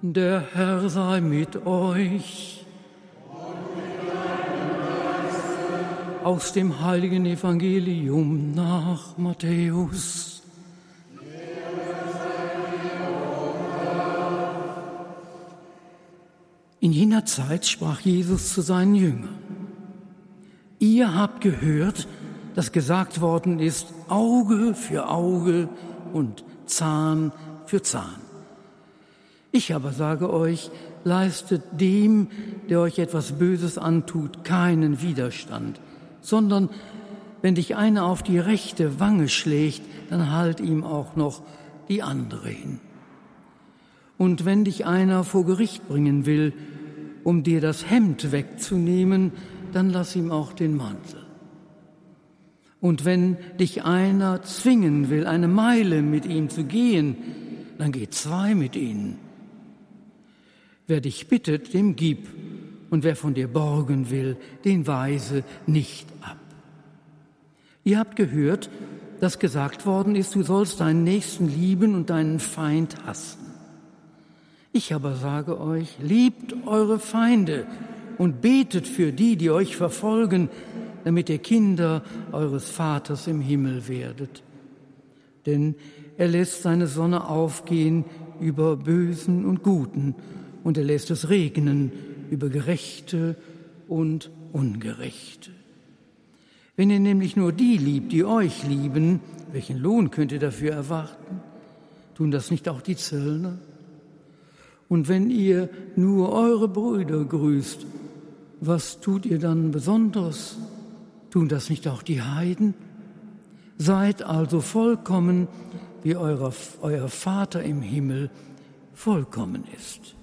Der Herr sei mit euch. Aus dem heiligen Evangelium nach Matthäus. In jener Zeit sprach Jesus zu seinen Jüngern. Ihr habt gehört, dass gesagt worden ist, Auge für Auge und Zahn für Zahn. Ich aber sage euch, leistet dem, der euch etwas Böses antut, keinen Widerstand, sondern wenn dich einer auf die rechte Wange schlägt, dann halt ihm auch noch die andere hin. Und wenn dich einer vor Gericht bringen will, um dir das Hemd wegzunehmen, dann lass ihm auch den Mantel. Und wenn dich einer zwingen will, eine Meile mit ihm zu gehen, dann geh zwei mit ihnen. Wer dich bittet, dem gib, und wer von dir borgen will, den weise nicht ab. Ihr habt gehört, dass gesagt worden ist, du sollst deinen Nächsten lieben und deinen Feind hassen. Ich aber sage euch, liebt eure Feinde und betet für die, die euch verfolgen, damit ihr Kinder eures Vaters im Himmel werdet. Denn er lässt seine Sonne aufgehen über Bösen und Guten und er lässt es regnen über Gerechte und Ungerechte. Wenn ihr nämlich nur die liebt, die euch lieben, welchen Lohn könnt ihr dafür erwarten? Tun das nicht auch die Zöllner? Und wenn ihr nur eure Brüder grüßt, was tut ihr dann besonders? Tun das nicht auch die Heiden? Seid also vollkommen, wie euer, euer Vater im Himmel vollkommen ist.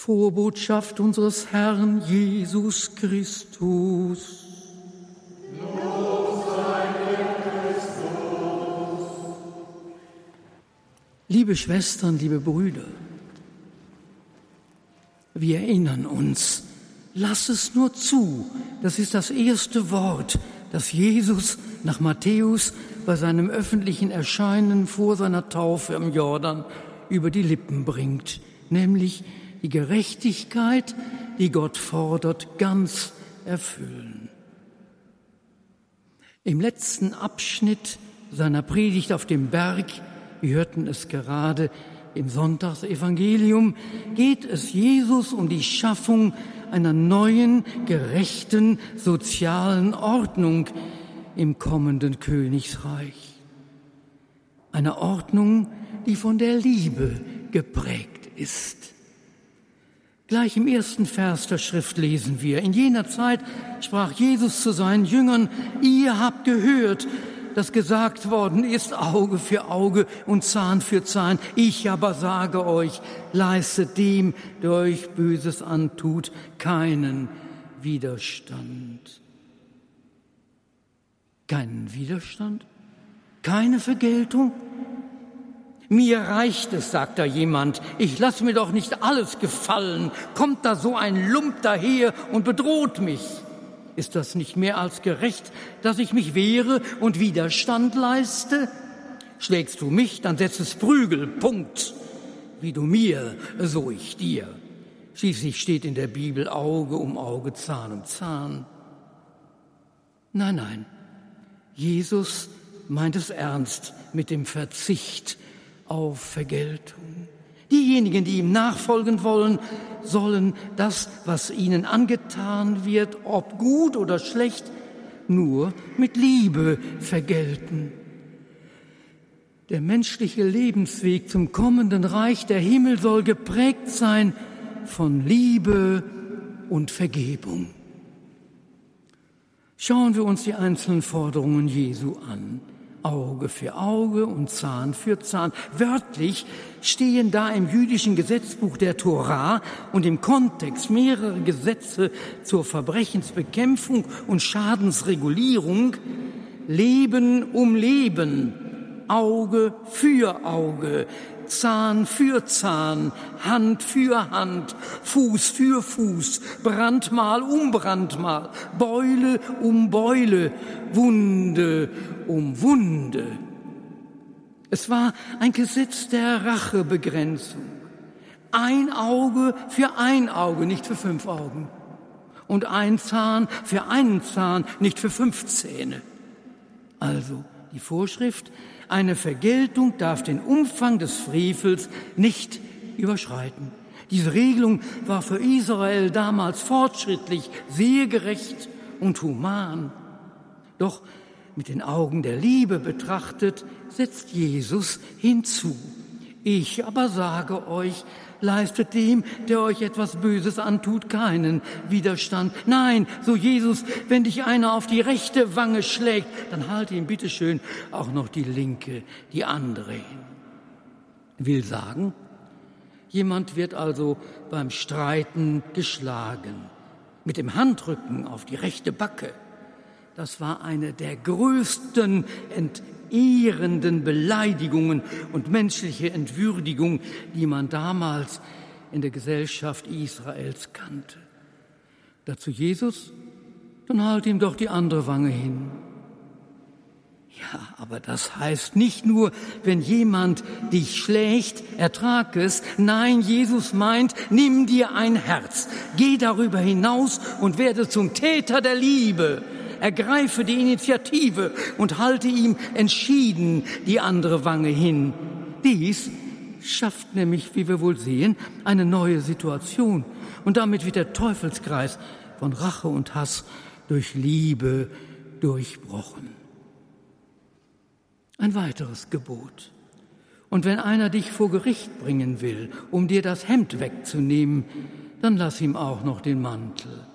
Frohe Botschaft unseres Herrn Jesus Christus. Liebe Schwestern, liebe Brüder, wir erinnern uns, lass es nur zu, das ist das erste Wort, das Jesus nach Matthäus bei seinem öffentlichen Erscheinen vor seiner Taufe im Jordan über die Lippen bringt, nämlich die Gerechtigkeit, die Gott fordert, ganz erfüllen. Im letzten Abschnitt seiner Predigt auf dem Berg, wir hörten es gerade im Sonntagsevangelium, geht es Jesus um die Schaffung einer neuen, gerechten, sozialen Ordnung im kommenden Königsreich. Eine Ordnung, die von der Liebe geprägt ist. Gleich im ersten Vers der Schrift lesen wir, in jener Zeit sprach Jesus zu seinen Jüngern, ihr habt gehört, dass gesagt worden ist, Auge für Auge und Zahn für Zahn. Ich aber sage euch, leistet dem, der euch Böses antut, keinen Widerstand. Keinen Widerstand? Keine Vergeltung? Mir reicht es, sagt da jemand, ich lass mir doch nicht alles gefallen. Kommt da so ein Lump daher und bedroht mich? Ist das nicht mehr als gerecht, dass ich mich wehre und Widerstand leiste? Schlägst du mich, dann setz es Prügel, Punkt. Wie du mir, so ich dir. Schließlich steht in der Bibel Auge um Auge, Zahn um Zahn. Nein, nein, Jesus meint es ernst mit dem Verzicht auf Vergeltung. Diejenigen, die ihm nachfolgen wollen, sollen das, was ihnen angetan wird, ob gut oder schlecht, nur mit Liebe vergelten. Der menschliche Lebensweg zum kommenden Reich der Himmel soll geprägt sein von Liebe und Vergebung. Schauen wir uns die einzelnen Forderungen Jesu an. Auge für Auge und Zahn für Zahn. Wörtlich stehen da im jüdischen Gesetzbuch der Torah und im Kontext mehrere Gesetze zur Verbrechensbekämpfung und Schadensregulierung Leben um Leben, Auge für Auge, Zahn für Zahn, Hand für Hand, Fuß für Fuß, Brandmal um Brandmal, Beule um Beule, Wunde um Wunde. Es war ein Gesetz der Rachebegrenzung. Ein Auge für ein Auge, nicht für fünf Augen. Und ein Zahn für einen Zahn, nicht für fünf Zähne. Also die Vorschrift, eine Vergeltung darf den Umfang des Frevels nicht überschreiten. Diese Regelung war für Israel damals fortschrittlich, sehr gerecht und human. Doch mit den Augen der Liebe betrachtet, setzt Jesus hinzu. Ich aber sage euch, leistet dem, der euch etwas Böses antut, keinen Widerstand. Nein, so Jesus, wenn dich einer auf die rechte Wange schlägt, dann halte ihm bitteschön auch noch die linke, die andere hin. Will sagen, jemand wird also beim Streiten geschlagen, mit dem Handrücken auf die rechte Backe. Das war eine der größten Ent ehrenden Beleidigungen und menschliche Entwürdigung, die man damals in der Gesellschaft Israels kannte. Dazu Jesus, dann halt ihm doch die andere Wange hin. Ja, aber das heißt nicht nur, wenn jemand dich schlägt, ertrag es. Nein, Jesus meint, nimm dir ein Herz, geh darüber hinaus und werde zum Täter der Liebe ergreife die Initiative und halte ihm entschieden die andere Wange hin. Dies schafft nämlich, wie wir wohl sehen, eine neue Situation und damit wird der Teufelskreis von Rache und Hass durch Liebe durchbrochen. Ein weiteres Gebot. Und wenn einer dich vor Gericht bringen will, um dir das Hemd wegzunehmen, dann lass ihm auch noch den Mantel.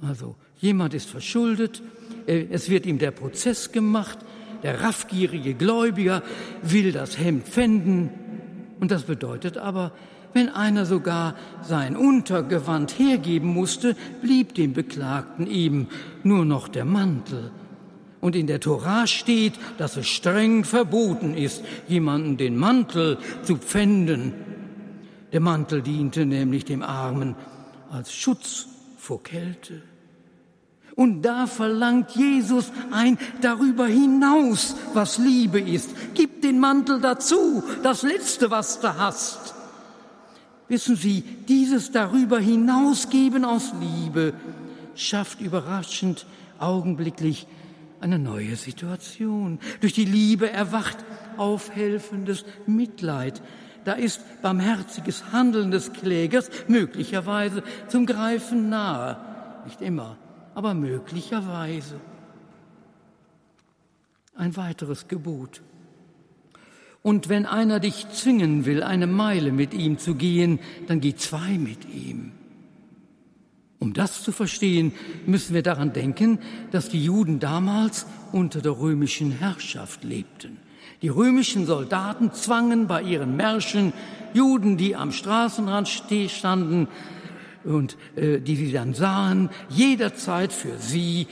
Also Jemand ist verschuldet, äh, es wird ihm der Prozess gemacht, der raffgierige Gläubiger will das Hemd pfänden. Und das bedeutet aber, wenn einer sogar sein Untergewand hergeben musste, blieb dem Beklagten eben nur noch der Mantel. Und in der Tora steht, dass es streng verboten ist, jemanden den Mantel zu pfänden. Der Mantel diente nämlich dem Armen als Schutz vor Kälte. Und da verlangt Jesus ein darüber hinaus, was Liebe ist. Gib den Mantel dazu, das Letzte, was du hast. Wissen Sie, dieses darüber hinausgeben aus Liebe schafft überraschend augenblicklich eine neue Situation. Durch die Liebe erwacht aufhelfendes Mitleid. Da ist barmherziges Handeln des Klägers möglicherweise zum Greifen nahe. Nicht immer aber möglicherweise. Ein weiteres Gebot. Und wenn einer dich zwingen will, eine Meile mit ihm zu gehen, dann geh zwei mit ihm. Um das zu verstehen, müssen wir daran denken, dass die Juden damals unter der römischen Herrschaft lebten. Die römischen Soldaten zwangen bei ihren Märschen Juden, die am Straßenrand standen, und äh, die sie dann sahen, jederzeit für sie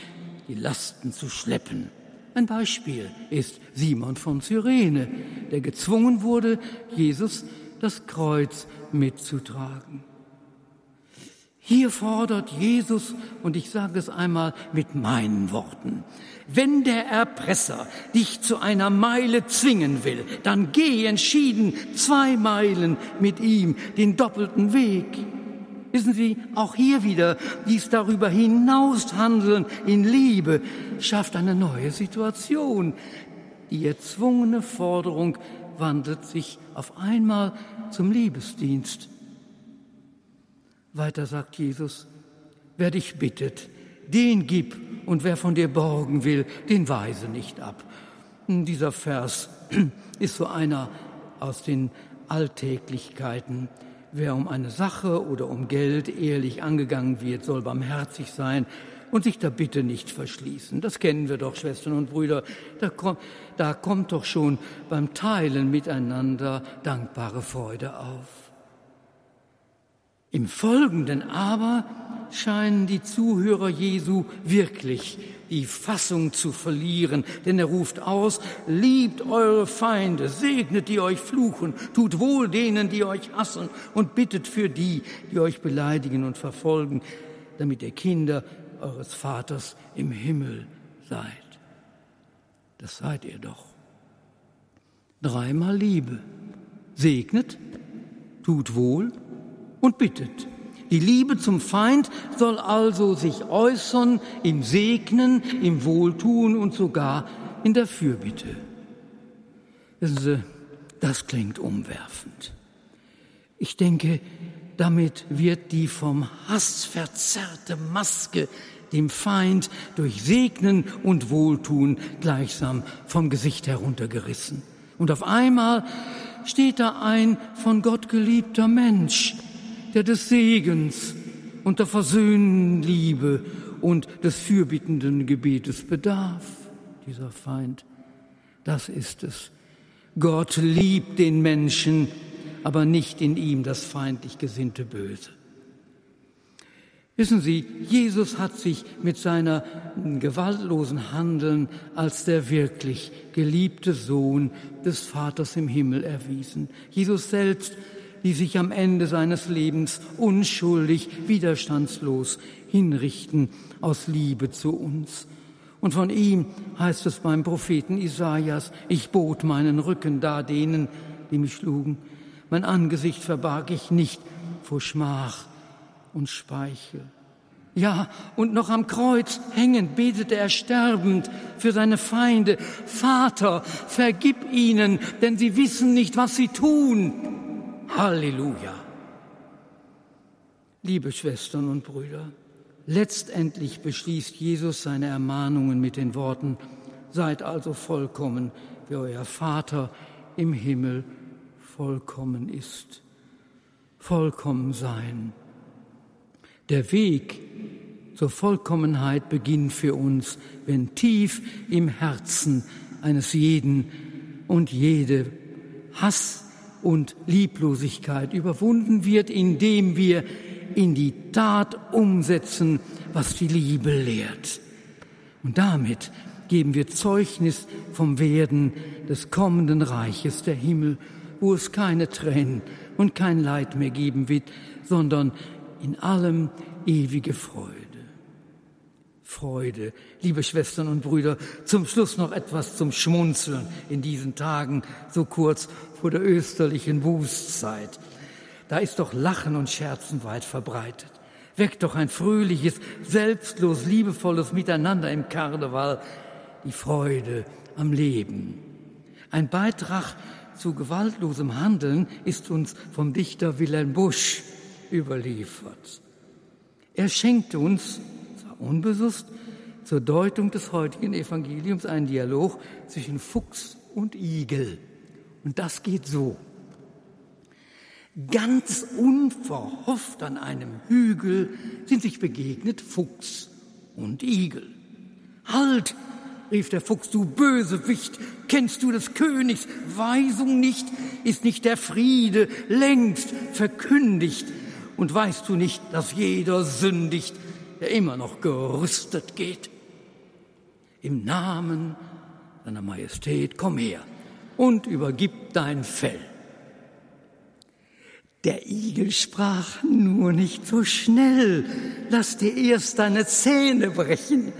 die Lasten zu schleppen. Ein Beispiel ist Simon von Cyrene, der gezwungen wurde, Jesus das Kreuz mitzutragen. Hier fordert Jesus, und ich sage es einmal mit meinen Worten, wenn der Erpresser dich zu einer Meile zwingen will, dann geh entschieden zwei Meilen mit ihm den doppelten Weg. Wissen Sie, auch hier wieder, dies darüber hinaus handeln in Liebe schafft eine neue Situation. Die erzwungene Forderung wandelt sich auf einmal zum Liebesdienst. Weiter sagt Jesus, wer dich bittet, den gib, und wer von dir borgen will, den weise nicht ab. Dieser Vers ist so einer aus den Alltäglichkeiten Wer um eine Sache oder um Geld ehrlich angegangen wird, soll barmherzig sein und sich der Bitte nicht verschließen. Das kennen wir doch, Schwestern und Brüder. Da kommt, da kommt doch schon beim Teilen miteinander dankbare Freude auf. Im Folgenden aber scheinen die Zuhörer Jesu wirklich die Fassung zu verlieren, denn er ruft aus, liebt eure Feinde, segnet die euch fluchen, tut wohl denen, die euch hassen und bittet für die, die euch beleidigen und verfolgen, damit ihr Kinder eures Vaters im Himmel seid. Das seid ihr doch. Dreimal Liebe. Segnet, tut wohl und bittet. Die Liebe zum Feind soll also sich äußern im Segnen, im Wohltun und sogar in der Fürbitte. Wissen Sie, das klingt umwerfend. Ich denke, damit wird die vom Hass verzerrte Maske dem Feind durch Segnen und Wohltun gleichsam vom Gesicht heruntergerissen. Und auf einmal steht da ein von Gott geliebter Mensch, der des Segens und der versöhnenden Liebe und des fürbittenden Gebetes bedarf, dieser Feind. Das ist es. Gott liebt den Menschen, aber nicht in ihm das feindlich gesinnte Böse. Wissen Sie, Jesus hat sich mit seiner gewaltlosen Handeln als der wirklich geliebte Sohn des Vaters im Himmel erwiesen. Jesus selbst die sich am Ende seines Lebens unschuldig, widerstandslos hinrichten aus Liebe zu uns. Und von ihm heißt es beim Propheten Isaias, ich bot meinen Rücken da denen, die mich schlugen. Mein Angesicht verbarg ich nicht vor Schmach und Speichel. Ja, und noch am Kreuz hängend betete er sterbend für seine Feinde. Vater, vergib ihnen, denn sie wissen nicht, was sie tun. Halleluja. Liebe Schwestern und Brüder, letztendlich beschließt Jesus seine Ermahnungen mit den Worten, Seid also vollkommen, wie euer Vater im Himmel vollkommen ist. Vollkommen sein. Der Weg zur Vollkommenheit beginnt für uns, wenn tief im Herzen eines jeden und jede Hass und Lieblosigkeit überwunden wird, indem wir in die Tat umsetzen, was die Liebe lehrt. Und damit geben wir Zeugnis vom Werden des kommenden Reiches der Himmel, wo es keine Tränen und kein Leid mehr geben wird, sondern in allem ewige Freude. Freude. Liebe Schwestern und Brüder, zum Schluss noch etwas zum Schmunzeln in diesen Tagen, so kurz vor der österlichen Bußzeit. Da ist doch Lachen und Scherzen weit verbreitet. Weckt doch ein fröhliches, selbstlos, liebevolles Miteinander im Karneval, die Freude am Leben. Ein Beitrag zu gewaltlosem Handeln ist uns vom Dichter Wilhelm Busch überliefert. Er schenkte uns unbewusst zur Deutung des heutigen Evangeliums einen Dialog zwischen Fuchs und Igel. Und das geht so. Ganz unverhofft an einem Hügel sind sich begegnet Fuchs und Igel. Halt, rief der Fuchs, du Bösewicht, kennst du des Königs Weisung nicht? Ist nicht der Friede längst verkündigt? Und weißt du nicht, dass jeder sündigt, der immer noch gerüstet geht. Im Namen deiner Majestät, komm her und übergib dein Fell. Der Igel sprach, nur nicht so schnell, lass dir erst deine Zähne brechen,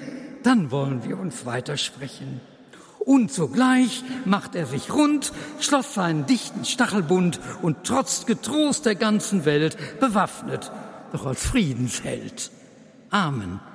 dann wollen wir uns weitersprechen. Und sogleich macht er sich rund, schloss seinen dichten Stachelbund und trotzt getrost der ganzen Welt, bewaffnet, doch als Friedensheld. Amen.